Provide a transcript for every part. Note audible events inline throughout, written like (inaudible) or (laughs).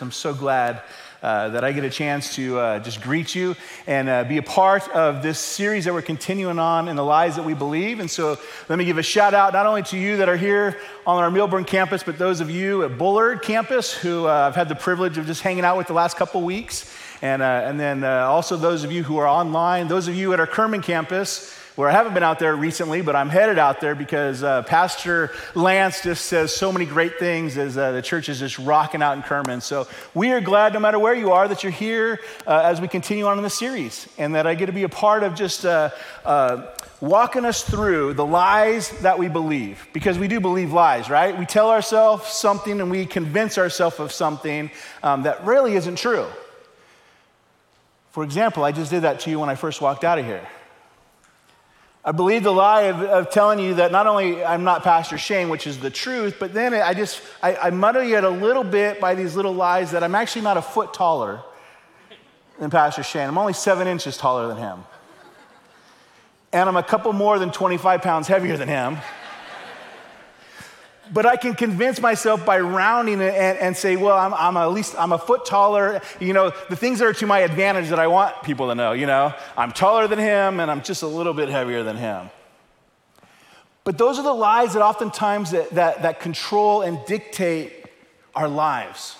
I'm so glad uh, that I get a chance to uh, just greet you and uh, be a part of this series that we're continuing on in the lies that we believe. And so let me give a shout out not only to you that are here on our Millburn campus, but those of you at Bullard campus who uh, I've had the privilege of just hanging out with the last couple weeks. And, uh, and then uh, also those of you who are online, those of you at our Kerman campus where I haven't been out there recently, but I'm headed out there because uh, Pastor Lance just says so many great things as uh, the church is just rocking out in Kerman. So we are glad, no matter where you are, that you're here uh, as we continue on in the series, and that I get to be a part of just uh, uh, walking us through the lies that we believe, because we do believe lies, right? We tell ourselves something and we convince ourselves of something um, that really isn't true. For example, I just did that to you when I first walked out of here. I believe the lie of, of, telling you that not only I'm not Pastor Shane, which is the truth, but then I just, I, I muddle you a little bit by these little lies that I'm actually not a foot taller than Pastor Shane. I'm only seven inches taller than him. And I'm a couple more than 25 pounds heavier than him but I can convince myself by rounding it and, and say, well, I'm, I'm at least I'm a foot taller. You know, the things that are to my advantage that I want people to know. You know, I'm taller than him, and I'm just a little bit heavier than him. But those are the lies that oftentimes that, that, that control and dictate our lives.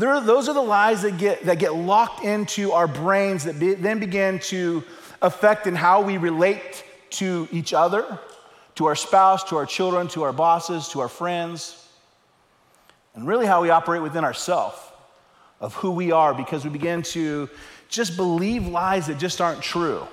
Are, those are the lies that get, that get locked into our brains that be, then begin to affect in how we relate to each other to our spouse, to our children, to our bosses, to our friends, and really how we operate within ourselves of who we are because we begin to just believe lies that just aren't true.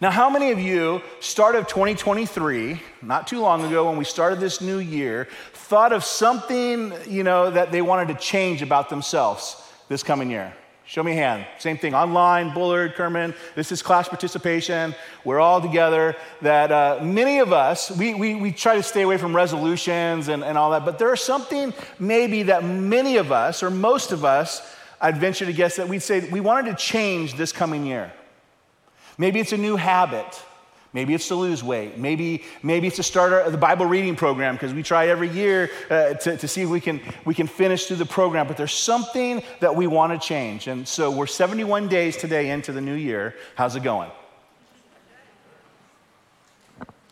Now, how many of you, start of 2023, not too long ago when we started this new year, thought of something, you know, that they wanted to change about themselves this coming year? Show me a hand. Same thing. Online, Bullard, Kerman. This is class participation. We're all together. That uh, many of us, we, we, we try to stay away from resolutions and, and all that, but there's something maybe that many of us, or most of us, I'd venture to guess that we'd say we wanted to change this coming year. Maybe it's a new habit. Maybe it's to lose weight. Maybe, maybe it's to start the Bible reading program because we try every year uh, to, to see if we can, we can finish through the program. But there's something that we want to change. And so we're 71 days today into the new year. How's it going?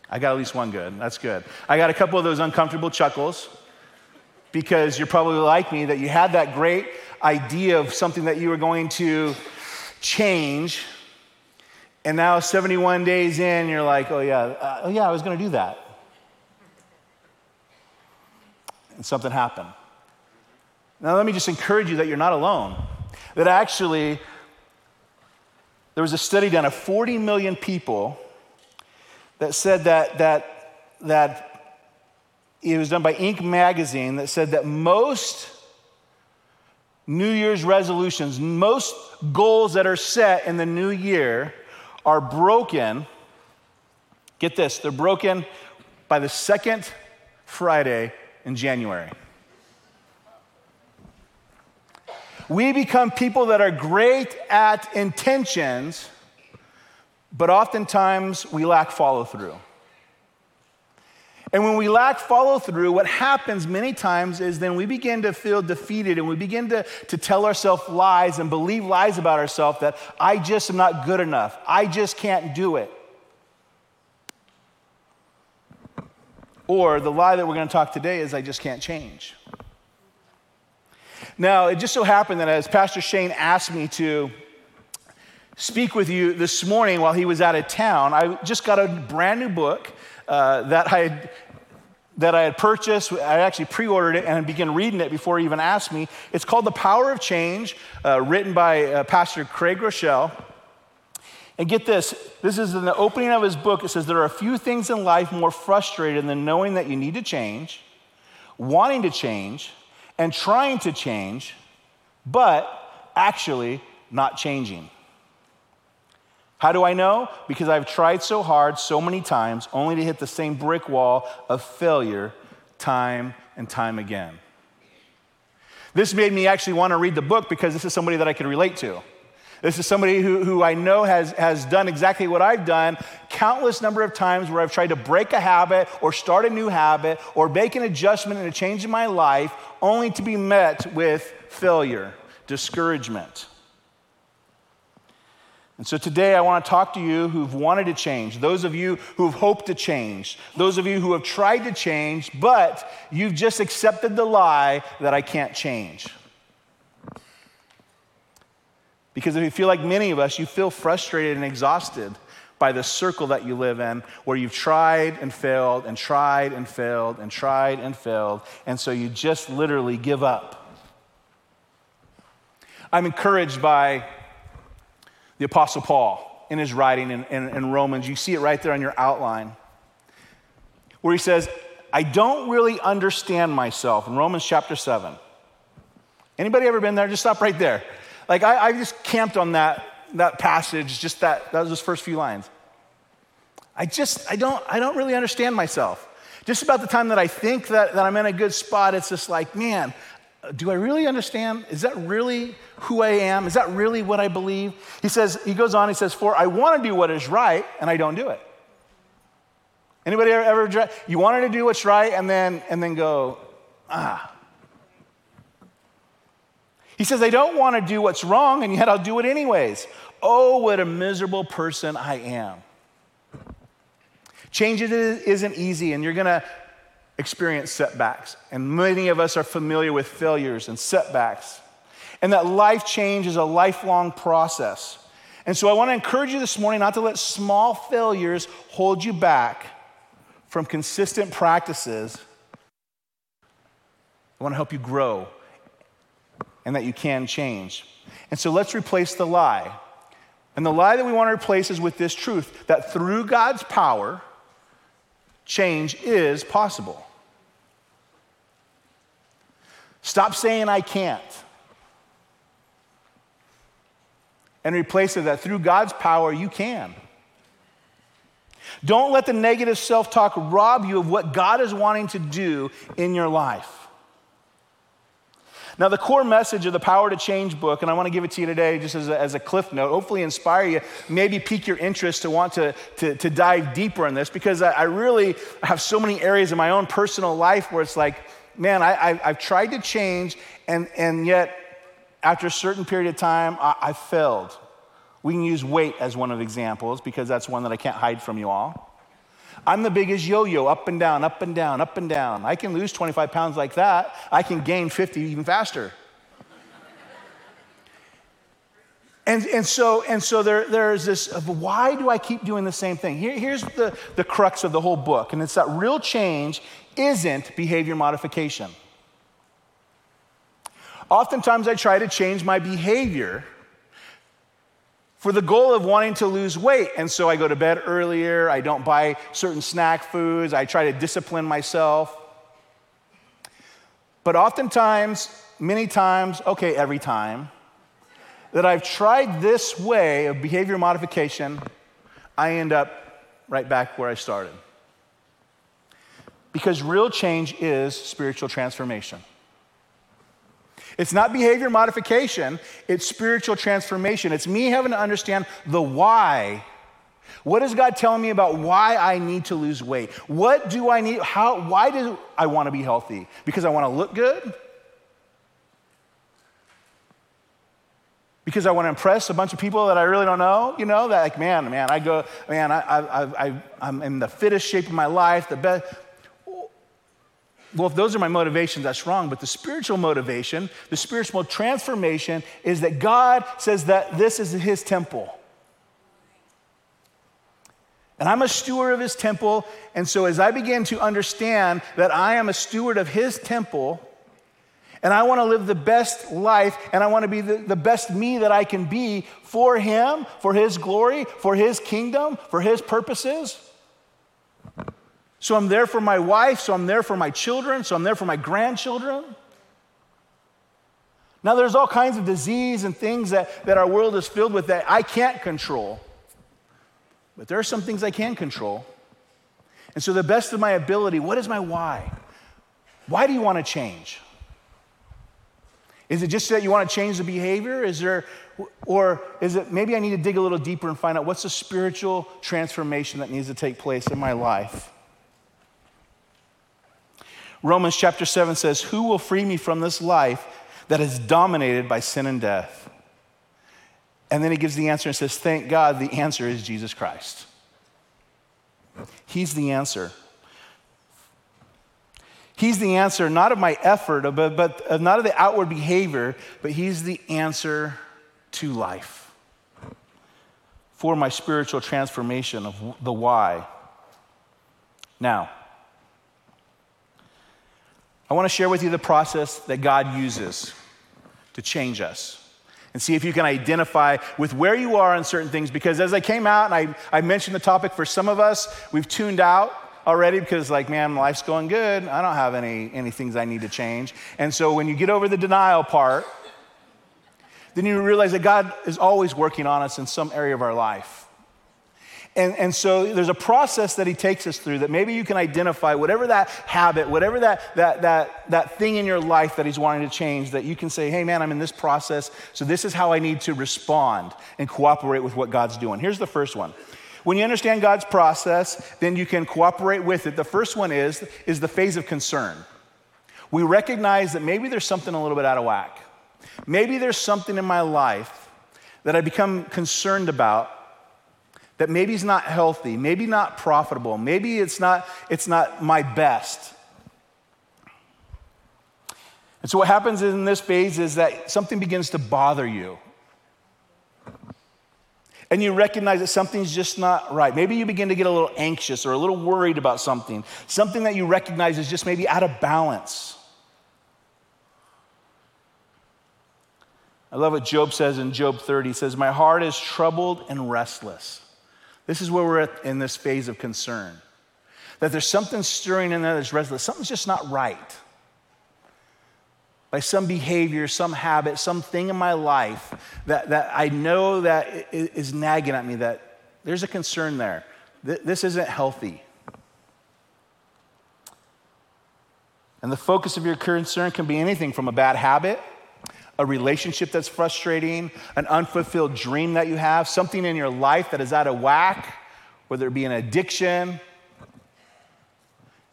I got at least one good. That's good. I got a couple of those uncomfortable chuckles because you're probably like me that you had that great idea of something that you were going to change and now, 71 days in, you're like, oh, yeah, uh, oh, yeah, I was going to do that. And something happened. Now, let me just encourage you that you're not alone. That actually, there was a study done of 40 million people that said that, that, that it was done by Inc. magazine that said that most New Year's resolutions, most goals that are set in the new year, are broken. Get this, they're broken by the second Friday in January. We become people that are great at intentions, but oftentimes we lack follow through. And when we lack follow through, what happens many times is then we begin to feel defeated and we begin to, to tell ourselves lies and believe lies about ourselves that I just am not good enough. I just can't do it. Or the lie that we're going to talk today is I just can't change. Now, it just so happened that as Pastor Shane asked me to speak with you this morning while he was out of town, I just got a brand new book uh, that I had that I had purchased. I actually pre ordered it and began reading it before he even asked me. It's called The Power of Change, uh, written by uh, Pastor Craig Groeschel. And get this this is in the opening of his book. It says, There are a few things in life more frustrating than knowing that you need to change, wanting to change, and trying to change, but actually not changing. How do I know? Because I've tried so hard so many times only to hit the same brick wall of failure time and time again. This made me actually want to read the book because this is somebody that I can relate to. This is somebody who, who I know has, has done exactly what I've done, countless number of times where I've tried to break a habit or start a new habit or make an adjustment and a change in my life only to be met with failure, discouragement. And so today I want to talk to you who've wanted to change, those of you who've hoped to change, those of you who have tried to change, but you've just accepted the lie that I can't change. Because if you feel like many of us, you feel frustrated and exhausted by the circle that you live in, where you've tried and failed and tried and failed and tried and failed, and so you just literally give up. I'm encouraged by the Apostle Paul in his writing in, in, in Romans. You see it right there on your outline, where he says, I don't really understand myself in Romans chapter 7. Anybody ever been there? Just stop right there. Like I, I just camped on that, that passage, just that, that was those first few lines. I just, I don't, I don't really understand myself. Just about the time that I think that, that I'm in a good spot, it's just like, man, do I really understand? Is that really who I am? Is that really what I believe? He says, he goes on, he says, For I want to do what is right, and I don't do it. Anybody ever, ever you wanted to do what's right and then and then go, ah. He says, I don't want to do what's wrong, and yet I'll do it anyways. Oh, what a miserable person I am. Change isn't easy, and you're gonna experience setbacks. And many of us are familiar with failures and setbacks. And that life change is a lifelong process. And so I want to encourage you this morning not to let small failures hold you back from consistent practices. I want to help you grow and that you can change. And so let's replace the lie. And the lie that we want to replace is with this truth that through God's power, change is possible. Stop saying I can't. And replace it that through God's power, you can. Don't let the negative self talk rob you of what God is wanting to do in your life. Now, the core message of the Power to Change book, and I want to give it to you today just as a, as a cliff note, hopefully inspire you, maybe pique your interest to want to, to, to dive deeper in this, because I, I, really have so many areas in my own personal life where it's like, man, I, have tried to change, and, and yet after a certain period of time, I, I failed. We can use weight as one of examples, because that's one that I can't hide from you all. I'm the biggest yo yo, up and down, up and down, up and down. I can lose 25 pounds like that. I can gain 50 even faster. And, and so, and so there, there's this why do I keep doing the same thing? Here, here's the, the crux of the whole book, and it's that real change isn't behavior modification. Oftentimes, I try to change my behavior for the goal of wanting to lose weight. And so I go to bed earlier, I don't buy certain snack foods, I try to discipline myself. But oftentimes, many times, okay, every time, that I've tried this way of behavior modification, I end up right back where I started. Because real change is spiritual transformation. It's not behavior modification, it's spiritual transformation. It's me having to understand the why. What is God telling me about why I need to lose weight? What do I need? How, why do I want to be healthy? Because I want to look good? Because I want to impress a bunch of people that I really don't know? You know, that like, man, man, I go, man, I, I, I, I'm in the fittest shape of my life, the best well, if those are my motivations, that's wrong. But the spiritual motivation, the spiritual transformation is that God says that this is his temple. And I'm a steward of his temple. And so as I begin to understand that I am a steward of his temple, and I want to live the best life, and I want to be the, the best me that I can be for him, for his glory, for his kingdom, for his purposes so I'm there for my wife, so I'm there for my children, so I'm there for my grandchildren. Now, there's all kinds of disease and things that, that our world is filled with that I can't control. But there are some things I can control. And so, the best of my ability, what is my why? Why do you want to change? Is it just that you want to change the behavior? Is there, or is it maybe I need to dig a little deeper and find out what's the spiritual transformation that needs to take place in my life? Romans chapter 7 says, Who will free me from this life that is dominated by sin and death? And then he gives the answer and says, Thank God the answer is Jesus Christ. He's the answer. He's the answer, not of my effort, but, but not of the outward behavior, but He's the answer to life for my spiritual transformation of the why. Now, I want to share with you the process that God uses to change us and see if you can identify with where you are on certain things. Because as I came out and I, I mentioned the topic for some of us, we've tuned out already because like man life's going good. I don't have any, any things i need to change. And so when you get over the denial part then you realize that god is always working on us in some area of our life and, and so there's a process that he takes us through that maybe you can identify whatever that habit, whatever that, that, that, that thing in your life that he's wanting to change, that you can say, hey, man, I'm in this process, so this is how I need to respond and cooperate with what God's doing. Here's the first one when you understand God's process, then you can cooperate with it. The first one is, is the phase of concern. We recognize that maybe there's something a little bit out of whack. Maybe there's something in my life that I become concerned about that maybe is not healthy, maybe not profitable, maybe it's not, it's not my best. And so, what happens in this phase is that something begins to bother you and you recognize that something's just not right. Maybe you begin to get a little anxious or a little worried about something, something that you recognize is just maybe out of balance. I love what Job says in Job 30. He says, My heart is troubled and restless. This is where we're at in this phase of concern. That there's something stirring in there that's restless. Something's just not right by some behavior, some habit, something in my life that, that I know that is nagging at me, that there's a concern there. This isn't healthy. And the focus of your concern can be anything from a bad habit, a relationship that's frustrating, an unfulfilled dream that you have, something in your life that is out of whack, whether it be an addiction,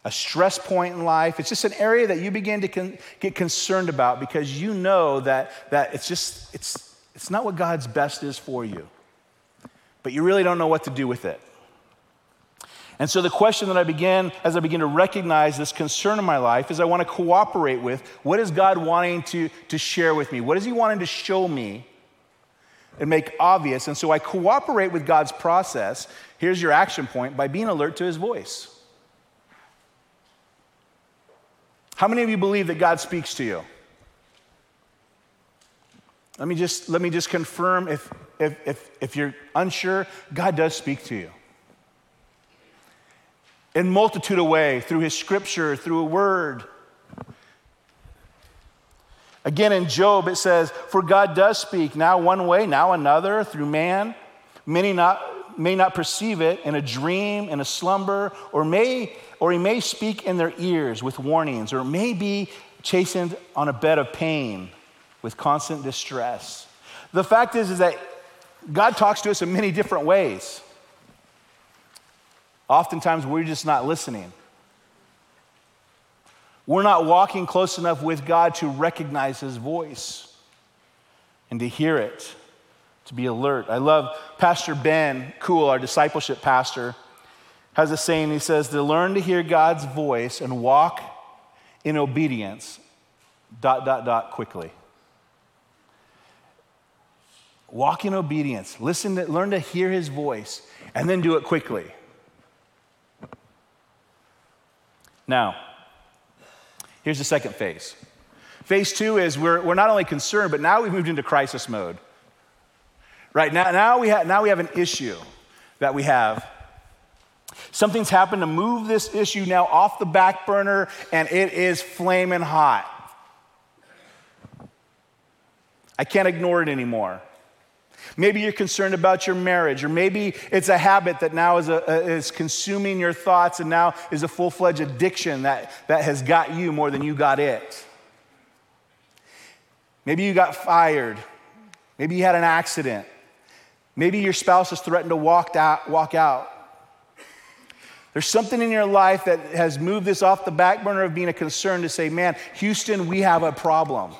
a stress point in life. It's just an area that you begin to con- get concerned about because you know that, that it's just, it's, it's not what God's best is for you. But you really don't know what to do with it. And so the question that I began, as I begin to recognize this concern in my life, is I want to cooperate with what is God wanting to, to share with me? What is He wanting to show me and make obvious? And so I cooperate with God's process. Here's your action point by being alert to His voice. How many of you believe that God speaks to you? Let me just, let me just confirm if, if, if, if you're unsure, God does speak to you. In multitude of through his scripture, through a word. Again, in Job, it says, For God does speak, now one way, now another, through man. Many not, may not perceive it in a dream, in a slumber, or may or he may speak in their ears with warnings, or may be chastened on a bed of pain with constant distress. The fact is, is that God talks to us in many different ways. Oftentimes, we're just not listening. We're not walking close enough with God to recognize His voice and to hear it, to be alert. I love Pastor Ben Cool, our discipleship pastor has a saying, he says, to learn to hear God's voice and walk in obedience, dot, dot, dot, quickly. Walk in obedience. Listen to, learn to hear his voice and then do it quickly. Now, here's the second phase. Phase two is we're, we're not only concerned, but now we've moved into crisis mode. Right now, now, we, ha- now we have an issue that we have Something's happened to move this issue now off the back burner, and it is flaming hot. I can't ignore it anymore. Maybe you're concerned about your marriage, or maybe it's a habit that now is, a, is consuming your thoughts and now is a full fledged addiction that, that has got you more than you got it. Maybe you got fired. Maybe you had an accident. Maybe your spouse has threatened to walk out. Walk out. There's something in your life that has moved this off the back burner of being a concern to say, man, Houston, we have a problem.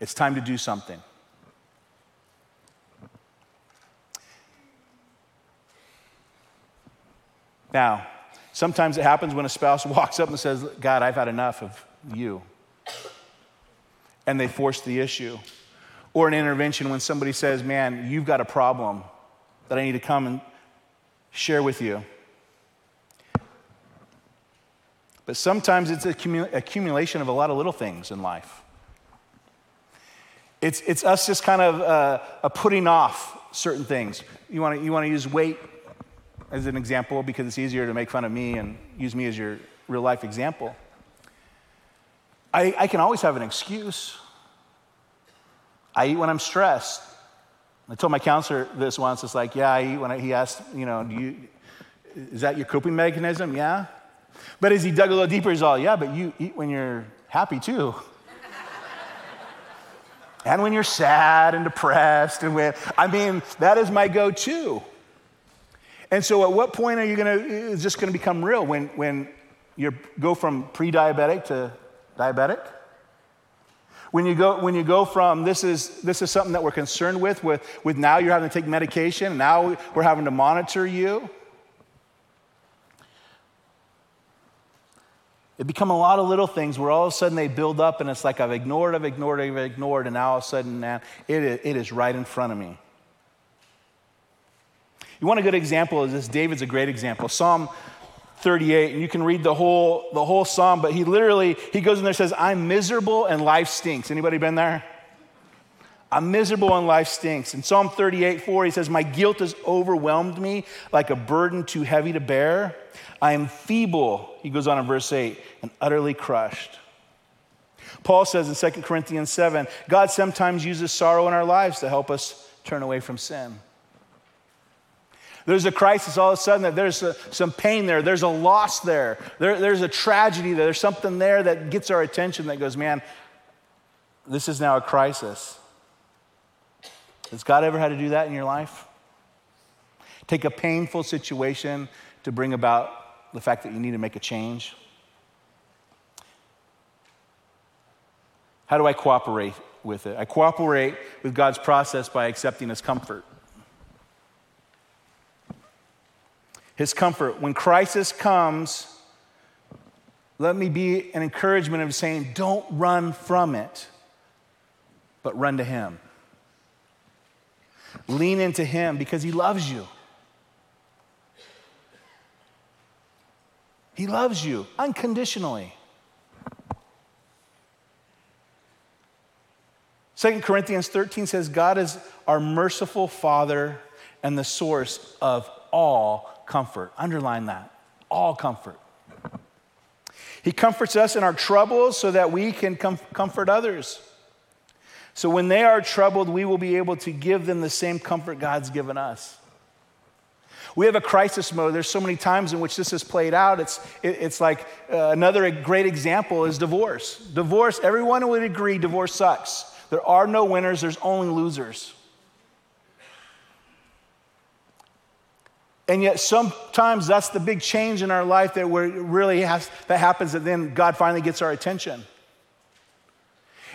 It's time to do something. Now, sometimes it happens when a spouse (laughs) walks up and says, God, I've had enough of you. And they force the issue. Or an intervention when somebody says, Man, you've got a problem that I need to come and share with you. But sometimes it's accumulation of a lot of little things in life. It's, it's us just kind of uh, putting off certain things. You want to you wanna use weight as an example because it's easier to make fun of me and use me as your real life example. I, I can always have an excuse. I eat when I'm stressed. I told my counselor this once. It's like, yeah, I eat when I, he asked, you know, do you, is that your coping mechanism? Yeah. But as he dug a little deeper, he's all, yeah, but you eat when you're happy too. (laughs) and when you're sad and depressed. And when, I mean, that is my go to. And so at what point are you going to, is this going to become real? When, when you go from pre diabetic to diabetic? When you go, when you go from this is, this is something that we're concerned with, with, with now you're having to take medication, now we're having to monitor you. It become a lot of little things where all of a sudden they build up and it's like I've ignored, I've ignored, I've ignored, and now all of a sudden, man, it is, it is right in front of me. You want a good example of this? David's a great example. Psalm 38, and you can read the whole, the whole psalm, but he literally, he goes in there and says, I'm miserable and life stinks. Anybody been there? I'm miserable and life stinks. In Psalm 38, 4, he says, My guilt has overwhelmed me like a burden too heavy to bear. I am feeble, he goes on in verse 8, and utterly crushed. Paul says in 2 Corinthians 7, God sometimes uses sorrow in our lives to help us turn away from sin. There's a crisis all of a sudden that there's a, some pain there, there's a loss there. there, there's a tragedy there, there's something there that gets our attention that goes, man, this is now a crisis. Has God ever had to do that in your life? Take a painful situation to bring about the fact that you need to make a change? How do I cooperate with it? I cooperate with God's process by accepting His comfort. His comfort. When crisis comes, let me be an encouragement of saying, don't run from it, but run to him. Lean into him because he loves you. He loves you unconditionally. 2 Corinthians 13 says, God is our merciful Father and the source of all comfort. Underline that all comfort. He comforts us in our troubles so that we can com- comfort others. So when they are troubled, we will be able to give them the same comfort God's given us. We have a crisis mode. There's so many times in which this has played out. It's, it, it's like uh, another great example is divorce. Divorce, everyone would agree divorce sucks. There are no winners, there's only losers. And yet, sometimes that's the big change in our life that we're really has, that happens, that then God finally gets our attention.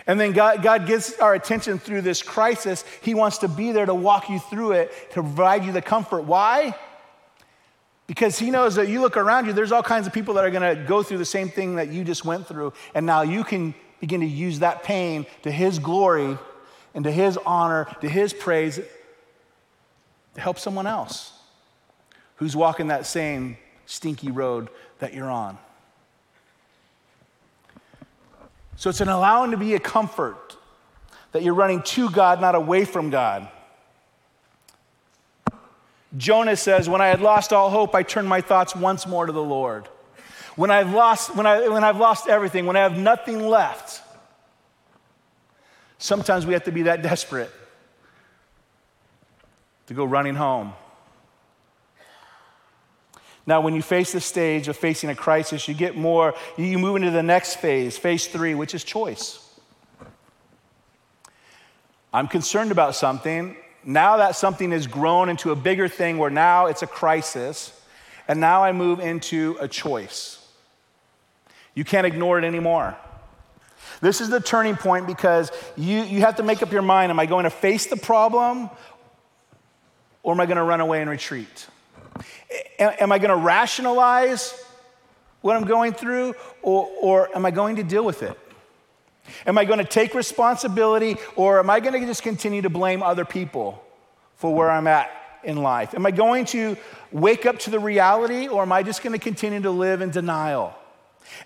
And then God, God gets our attention through this crisis. He wants to be there to walk you through it, to provide you the comfort. Why? Because He knows that you look around you, there's all kinds of people that are going to go through the same thing that you just went through. And now you can begin to use that pain to His glory and to His honor, to His praise, to help someone else who's walking that same stinky road that you're on. So it's an allowing to be a comfort that you're running to God, not away from God. Jonah says, When I had lost all hope, I turned my thoughts once more to the Lord. When I've lost, when, I, when I've lost everything, when I have nothing left, sometimes we have to be that desperate to go running home. Now, when you face the stage of facing a crisis, you get more, you move into the next phase, phase three, which is choice. I'm concerned about something. Now that something has grown into a bigger thing where now it's a crisis, and now I move into a choice. You can't ignore it anymore. This is the turning point because you, you have to make up your mind am I going to face the problem or am I going to run away and retreat? Am I going to rationalize what I'm going through or, or am I going to deal with it? Am I going to take responsibility or am I going to just continue to blame other people for where I'm at in life? Am I going to wake up to the reality or am I just going to continue to live in denial?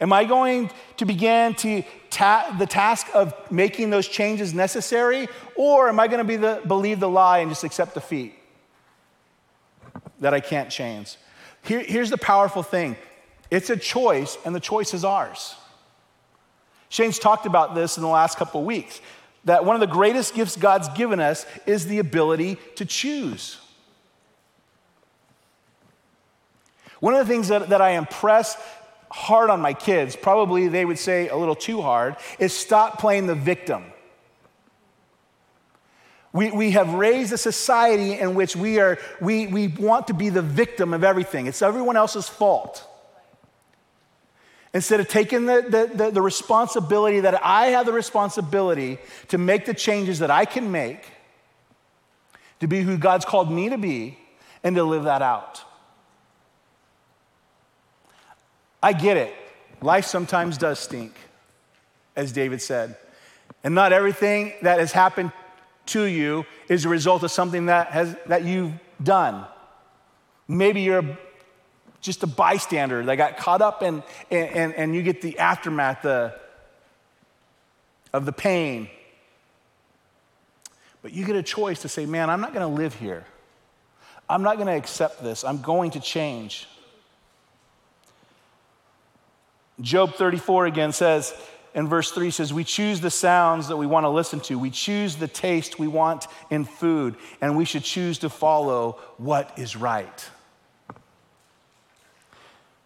Am I going to begin to ta- the task of making those changes necessary or am I going to be the, believe the lie and just accept defeat that I can't change? Here, here's the powerful thing. It's a choice and the choice is ours. Shane's talked about this in the last couple of weeks that one of the greatest gifts God's given us is the ability to choose. One of the things that, that I impress hard on my kids, probably they would say a little too hard, is stop playing the victim. We, we have raised a society in which we, are, we, we want to be the victim of everything. It's everyone else's fault. Instead of taking the, the, the, the, responsibility that I have the responsibility to make the changes that I can make, to be who God's called me to be, and to live that out. I get it. Life sometimes does stink, as David said. And not everything that has happened to you is a result of something that, has, that you've done. Maybe you're just a bystander that got caught up in, and, and you get the aftermath the, of the pain. But you get a choice to say, man, I'm not going to live here. I'm not going to accept this. I'm going to change. Job 34 again says, in verse 3 says, We choose the sounds that we want to listen to. We choose the taste we want in food, and we should choose to follow what is right.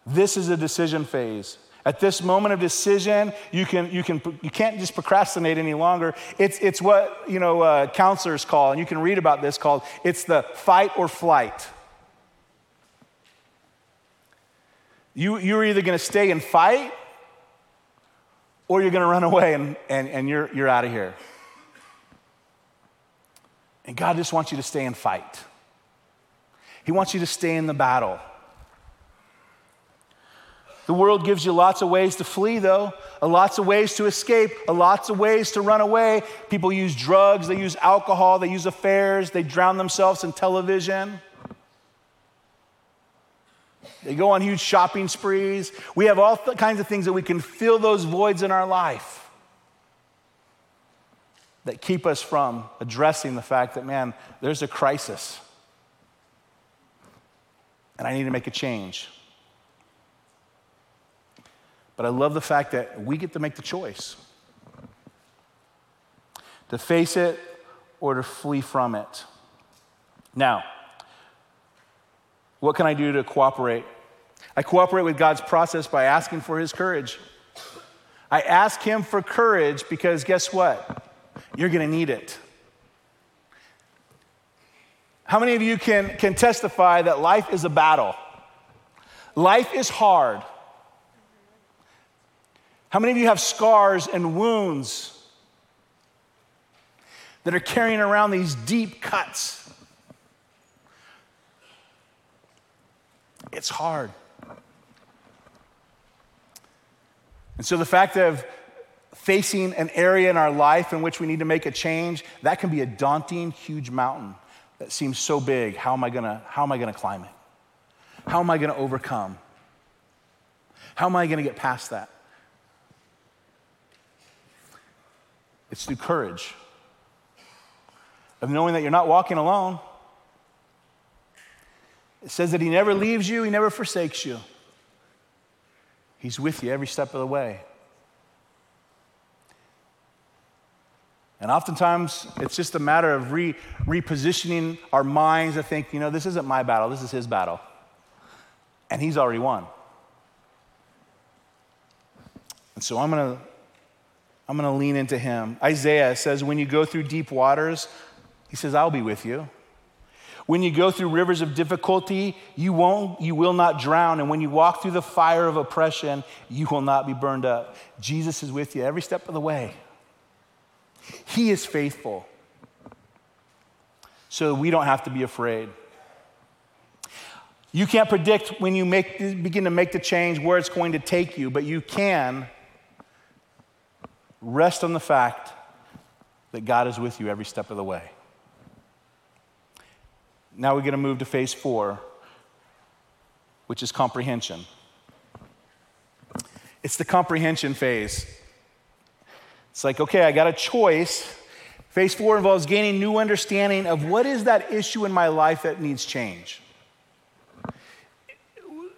This is a decision phase. At this moment of decision, you, can, you, can, you can't just procrastinate any longer. It's, it's what you know, uh, counselors call, and you can read about this called, it's the fight or flight. You, you're either going to stay and fight or you're going to run away and, and, and you're, you're out of here. And God just wants you to stay and fight. He wants you to stay in the battle. The world gives you lots of ways to flee, though, lots of ways to escape, lots of ways to run away. People use drugs, they use alcohol, they use affairs, they drown themselves in television. They go on huge shopping sprees. We have all kinds of things that we can fill those voids in our life that keep us from addressing the fact that, man, there's a crisis and I need to make a change. But I love the fact that we get to make the choice to face it or to flee from it. Now, what can I do to cooperate? I cooperate with God's process by asking for His courage. I ask Him for courage because guess what? You're going to need it. How many of you can, can testify that life is a battle? Life is hard. How many of you have scars and wounds that are carrying around these deep cuts? It's hard. And so the fact of facing an area in our life in which we need to make a change, that can be a daunting, huge mountain that seems so big. How am I gonna, how am I gonna climb it? How am I gonna overcome? How am I gonna get past that? It's through courage of knowing that you're not walking alone. It says that He never leaves you, He never forsakes you. He's with you every step of the way. And oftentimes, it's just a matter of re- repositioning our minds to think, you know, this isn't my battle, this is his battle. And he's already won. And so I'm going to I'm going to lean into him. Isaiah says, When you go through deep waters, he says, I'll be with you. When you go through rivers of difficulty, you won't, you will not drown. And when you walk through the fire of oppression, you will not be burned up. Jesus is with you every step of the way. He is faithful. So we don't have to be afraid. You can't predict when you make, begin to make the change where it's going to take you, but you can rest on the fact that God is with you every step of the way. Now we're going to move to phase four, which is comprehension. It's the comprehension phase. It's like, okay, I got a choice. Phase four involves gaining new understanding of what is that issue in my life that needs change.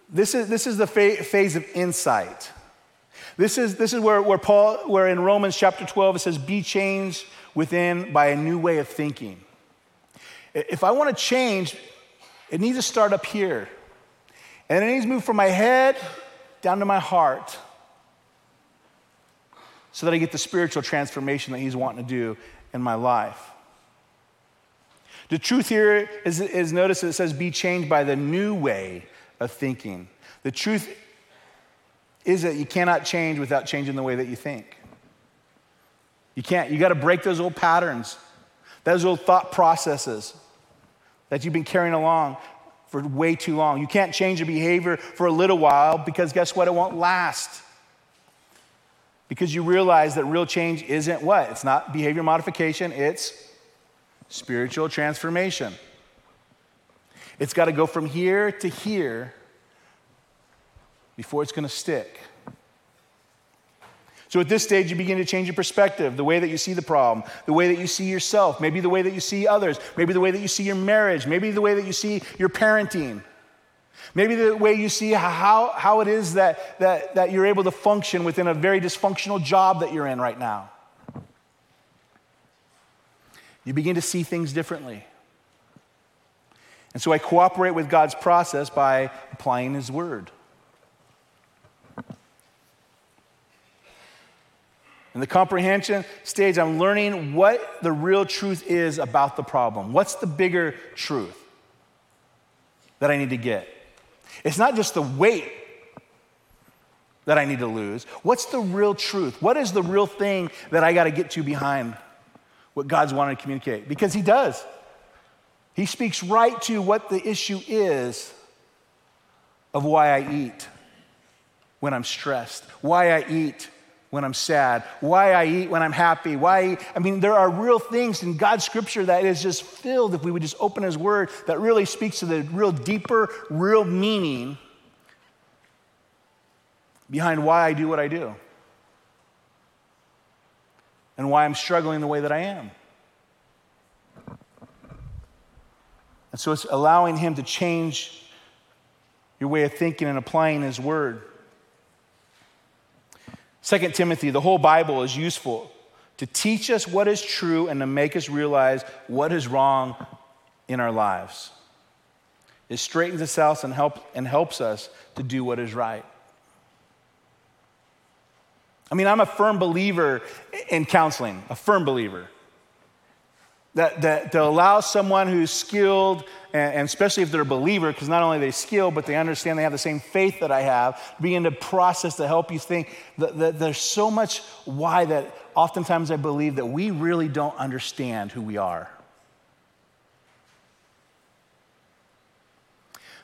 This is, this is the phase of insight. This is, this is where, where Paul, where in Romans chapter 12, it says, be changed within by a new way of thinking. If I want to change, it needs to start up here. And it needs to move from my head down to my heart so that I get the spiritual transformation that he's wanting to do in my life. The truth here is, is notice it says, be changed by the new way of thinking. The truth is that you cannot change without changing the way that you think. You can't. You got to break those old patterns, those old thought processes that you've been carrying along for way too long. You can't change your behavior for a little while because guess what? It won't last. Because you realize that real change isn't what? It's not behavior modification, it's spiritual transformation. It's got to go from here to here before it's going to stick. So at this stage, you begin to change your perspective, the way that you see the problem, the way that you see yourself, maybe the way that you see others, maybe the way that you see your marriage, maybe the way that you see your parenting, maybe the way you see how, how it is that, that, that you're able to function within a very dysfunctional job that you're in right now. You begin to see things differently. And so I cooperate with God's process by applying His Word. In the comprehension stage, I'm learning what the real truth is about the problem. What's the bigger truth that I need to get? It's not just the weight that I need to lose. What's the real truth? What is the real thing that I got to get to behind what God's wanting to communicate? Because He does. He speaks right to what the issue is of why I eat when I'm stressed, why I eat when I'm sad, why I eat when I'm happy, why I. I mean, there are real things in God's scripture that is just filled, if we would just open His Word, that really speaks to the real deeper, real meaning behind why I do what I do and why I'm struggling the way that I am. And so it's allowing Him to change your way of thinking and applying His Word. Second Timothy, the whole Bible is useful to teach us what is true and to make us realize what is wrong in our lives. It straightens us out and, help, and helps us to do what is right. I mean, I'm a firm believer in counseling, a firm believer that, that to allow someone who's skilled, and, and especially if they're a believer, because not only are they skilled, but they understand they have the same faith that I have, begin to process to help you think that, that there's so much why that oftentimes I believe that we really don't understand who we are.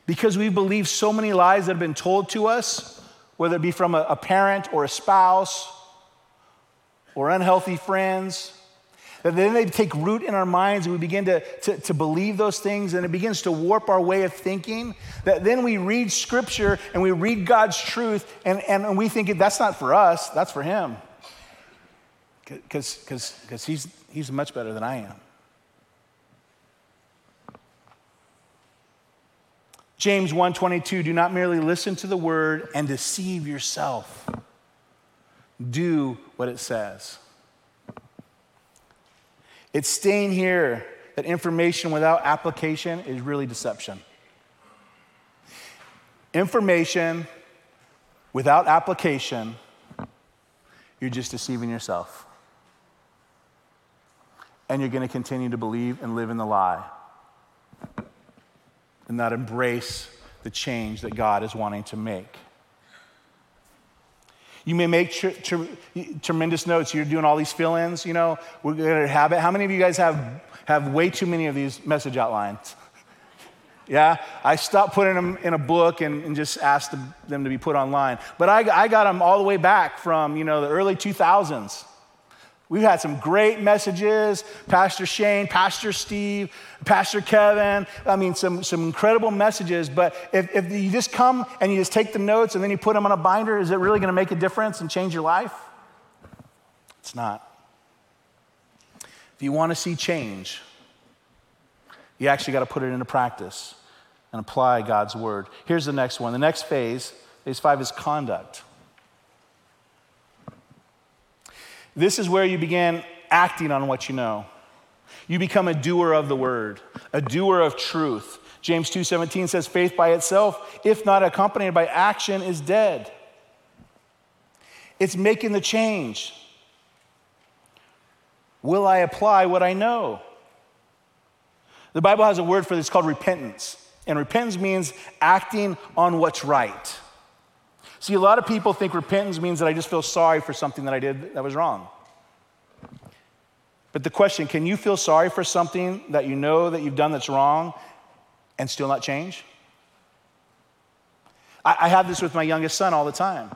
Because we believe so many lies that have been told to us, whether it be from a, a parent or a spouse or unhealthy friends that then they take root in our minds and we begin to, to, to, believe those things and it begins to warp our way of thinking. That then we read scripture and we read God's truth and, and we think that's not for us, that's for Him. Because he's, he's much better than I am. James 1:22 do not merely listen to the word and deceive yourself. Do what it says. It's staying here that information without application is really deception. Information without application you're just deceiving yourself. And you're going to continue to believe and live in the lie and not embrace the change that God is wanting to make. You may make tr- tr- tremendous notes. You're doing all these fill ins, you know, we're going to have it. How many of you guys have, have way too many of these message outlines? (laughs) Yeah, I stopped putting them in a book and, and just asked them, to be put online. But I, I got them all the way back from, you know, the early 2000s. We've had some great messages, Pastor Shane, Pastor Steve, Pastor Kevin. I mean, some, some incredible messages. But if, if you just come and you just take the notes and then you put them on a binder, is it really going to make a difference and change your life? It's not. If you want to see change, you actually got to put it into practice and apply God's word. Here's the next one. The next phase, phase five, is conduct. This is where you begin acting on what you know. You become a doer of the word, a doer of truth. James 2:17 says faith by itself, if not accompanied by action is dead. It's making the change. Will I apply what I know? The Bible has a word for this called repentance. And repentance means acting on what's right. See, a lot of people think repentance means that I just feel sorry for something that I did that was wrong. But the question can you feel sorry for something that you know that you've done that's wrong and still not change? I, I have this with my youngest son all the time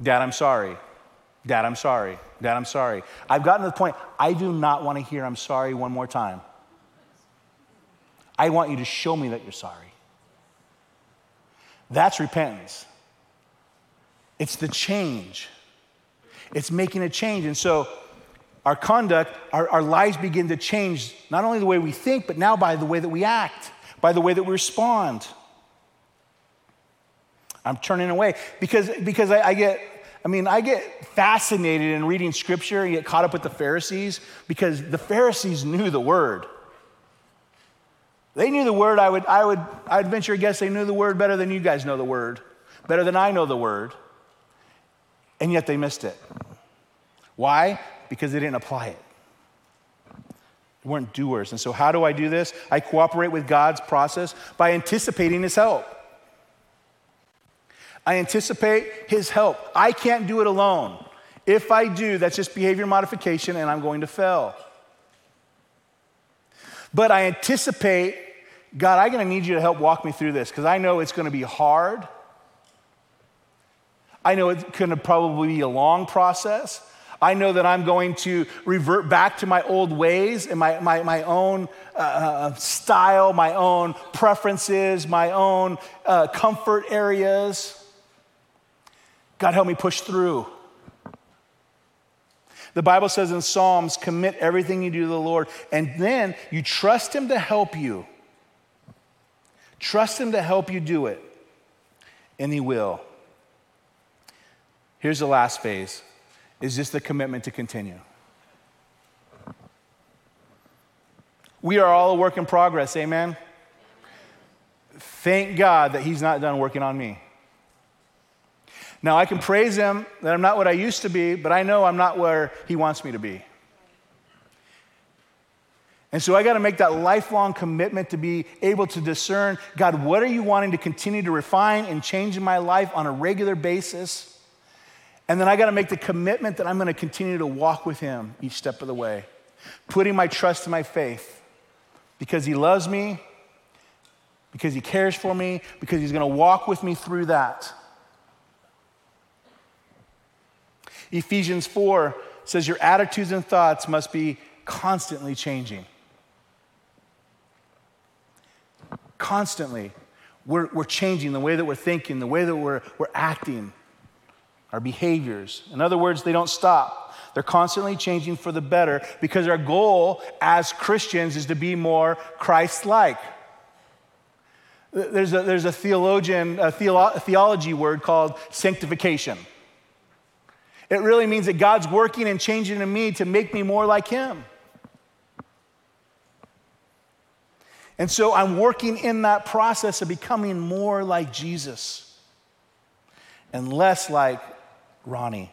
Dad, I'm sorry. Dad, I'm sorry. Dad, I'm sorry. I've gotten to the point, I do not want to hear I'm sorry one more time. I want you to show me that you're sorry. That's repentance. It's the change. It's making a change. And so our conduct, our, our lives begin to change, not only the way we think, but now by the way that we act, by the way that we respond. I'm turning away because, because I, I get, I mean, I get fascinated in reading scripture and get caught up with the Pharisees because the Pharisees knew the word. They knew the word. I would, I would, I'd venture a guess they knew the word better than you guys know the word, better than I know the word. And yet they missed it. Why? Because they didn't apply it. They weren't doers. And so, how do I do this? I cooperate with God's process by anticipating His help. I anticipate His help. I can't do it alone. If I do, that's just behavior modification and I'm going to fail. But I anticipate, God, I'm going to need you to help walk me through this because I know it's going to be hard. I know it's going to probably be a long process. I know that I'm going to revert back to my old ways and my, my, my own uh, uh style, my own preferences, my own uh, comfort areas. God, help me push through. The Bible says in Psalms, commit everything you do to the Lord, and then you trust Him to help you. Trust Him to help you do it, and He will. Here's the last phase is just the commitment to continue. We are all a work in progress, amen? Thank God that He's not done working on me. Now, I can praise him that I'm not what I used to be, but I know I'm not where he wants me to be. And so I got to make that lifelong commitment to be able to discern God, what are you wanting to continue to refine and change in my life on a regular basis? And then I got to make the commitment that I'm going to continue to walk with him each step of the way, putting my trust in my faith because he loves me, because he cares for me, because he's going to walk with me through that. Ephesians 4 says your attitudes and thoughts must be constantly changing. Constantly. We're, we're changing the way that we're thinking, the way that we're, we're acting, our behaviors. In other words, they don't stop. They're constantly changing for the better because our goal as Christians is to be more Christ like. There's a, there's a theologian, a theolo- theology word called sanctification. It really means that God's working and changing in me to make me more like Him. And so I'm working in that process of becoming more like Jesus and less like Ronnie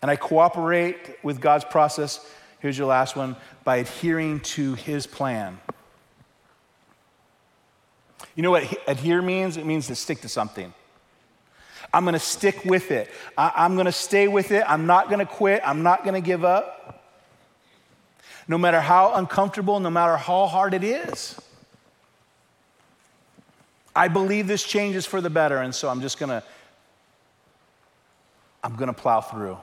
And I cooperate with God's process. Here's your last one by adhering to his plan. You know what adhere means? It means to stick to something. I'm going to stick with it. I, am going to stay with it. I'm not going to quit. I'm not going to give up. No matter how uncomfortable, no matter how hard it is. I believe this change is for the better, and so I'm just going to I'm going to plow through.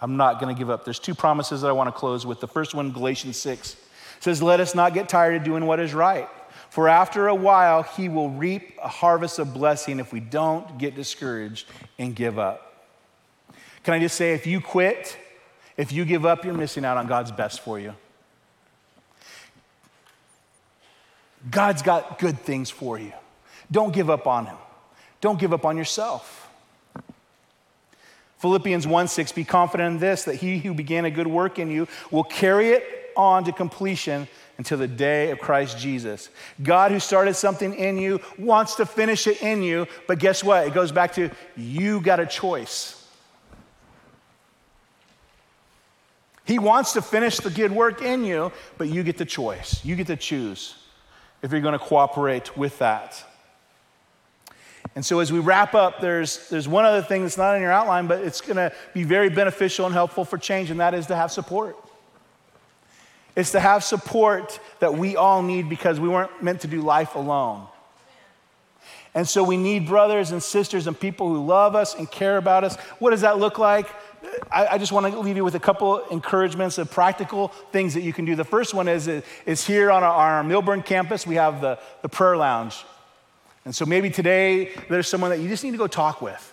I'm not going to give up. There's two promises that I want to close with. The first one, Galatians 6, says, Let us not get tired of doing what is right. For after a while, he will reap a harvest of blessing if we don't get discouraged and give up. Can I just say, if you quit, if you give up, you're missing out on God's best for you. God's got good things for you. Don't give up on Him. Don't give up on yourself. Philippians 1 6, be confident in this, that he who began a good work in you will carry it on to completion until the day of Christ Jesus. God, who started something in you, wants to finish it in you, but guess what? It goes back to you got a choice. He wants to finish the good work in you, but you get the choice. You get to choose if you're going to cooperate with that. And so, as we wrap up, there's, there's one other thing that's not in your outline, but it's going to be very beneficial and helpful for change, and that is to have support. It's to have support that we all need because we weren't meant to do life alone. And so, we need brothers and sisters and people who love us and care about us. What does that look like? I, I just want to leave you with a couple encouragements of practical things that you can do. The first one is, is here on our, our Millburn campus, we have the, the prayer lounge. And so maybe today there's someone that you just need to go talk with.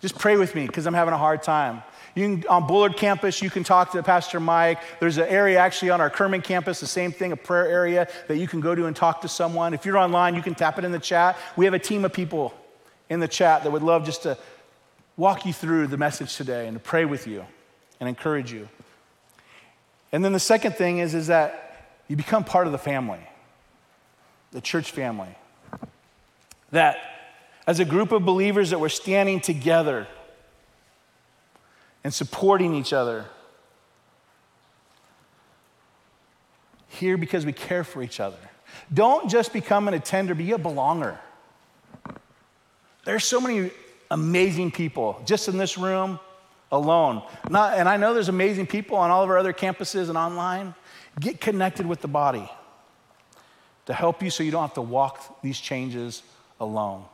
Just pray with me because I'm having a hard time. You can, on Bullard campus, you can talk to Pastor Mike. There's an area actually on our Kerman campus, the same thing, a prayer area that you can go to and talk to someone. If you're online, you can tap it in the chat. We have a team of people in the chat that would love just to walk you through the message today and to pray with you and encourage you. And then the second thing is, is that you become part of the family the church family. That as a group of believers that we're standing together and supporting each other. Here because we care for each other. Don't just become an attender, be a belonger. There's so many amazing people just in this room alone. Not, and I know there's amazing people on all of our other campuses and online. Get connected with the body to help you so you don't have to walk these changes alone.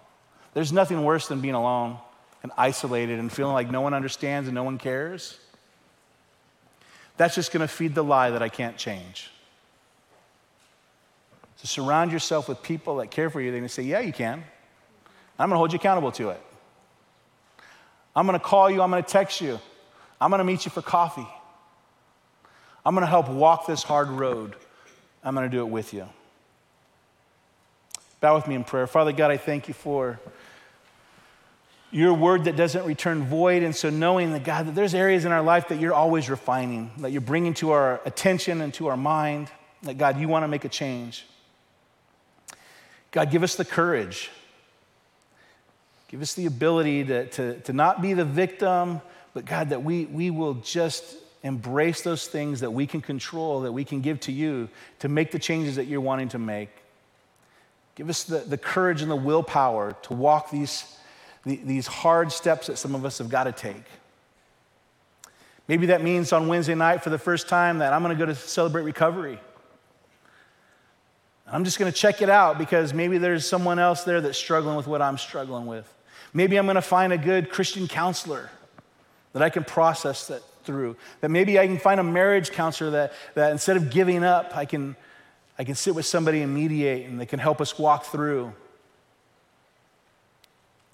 There's nothing worse than being alone and isolated and feeling like no one understands and no one cares. That's just going to feed the lie that I can't change. So surround yourself with people that care for you. They're going to say, Yeah, you can. I'm going to hold you accountable to it. I'm going to call you. I'm going to text you. I'm going to meet you for coffee. I'm going to help walk this hard road. I'm going to do it with you. Bow with me in prayer. Father God, I thank you for your word that doesn't return void. And so, knowing that, God, that there's areas in our life that you're always refining, that you're bringing to our attention and to our mind, that, God, you want to make a change. God, give us the courage. Give us the ability to, to, to not be the victim, but God, that we, we will just embrace those things that we can control, that we can give to you to make the changes that you're wanting to make. Give us the, the courage and the willpower to walk these, these hard steps that some of us have got to take. Maybe that means on Wednesday night for the first time that I'm going to go to celebrate recovery. I'm just going to check it out because maybe there's someone else there that's struggling with what I'm struggling with. Maybe I'm going to find a good Christian counselor that I can process that through. That maybe I can find a marriage counselor that, that instead of giving up, I can I can sit with somebody and mediate, and they can help us walk through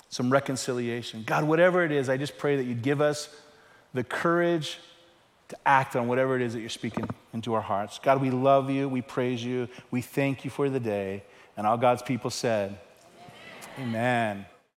some reconciliation. God, whatever it is, I just pray that you'd give us the courage to act on whatever it is that you're speaking into our hearts. God, we love you. We praise you. We thank you for the day. And all God's people said, Amen. Amen.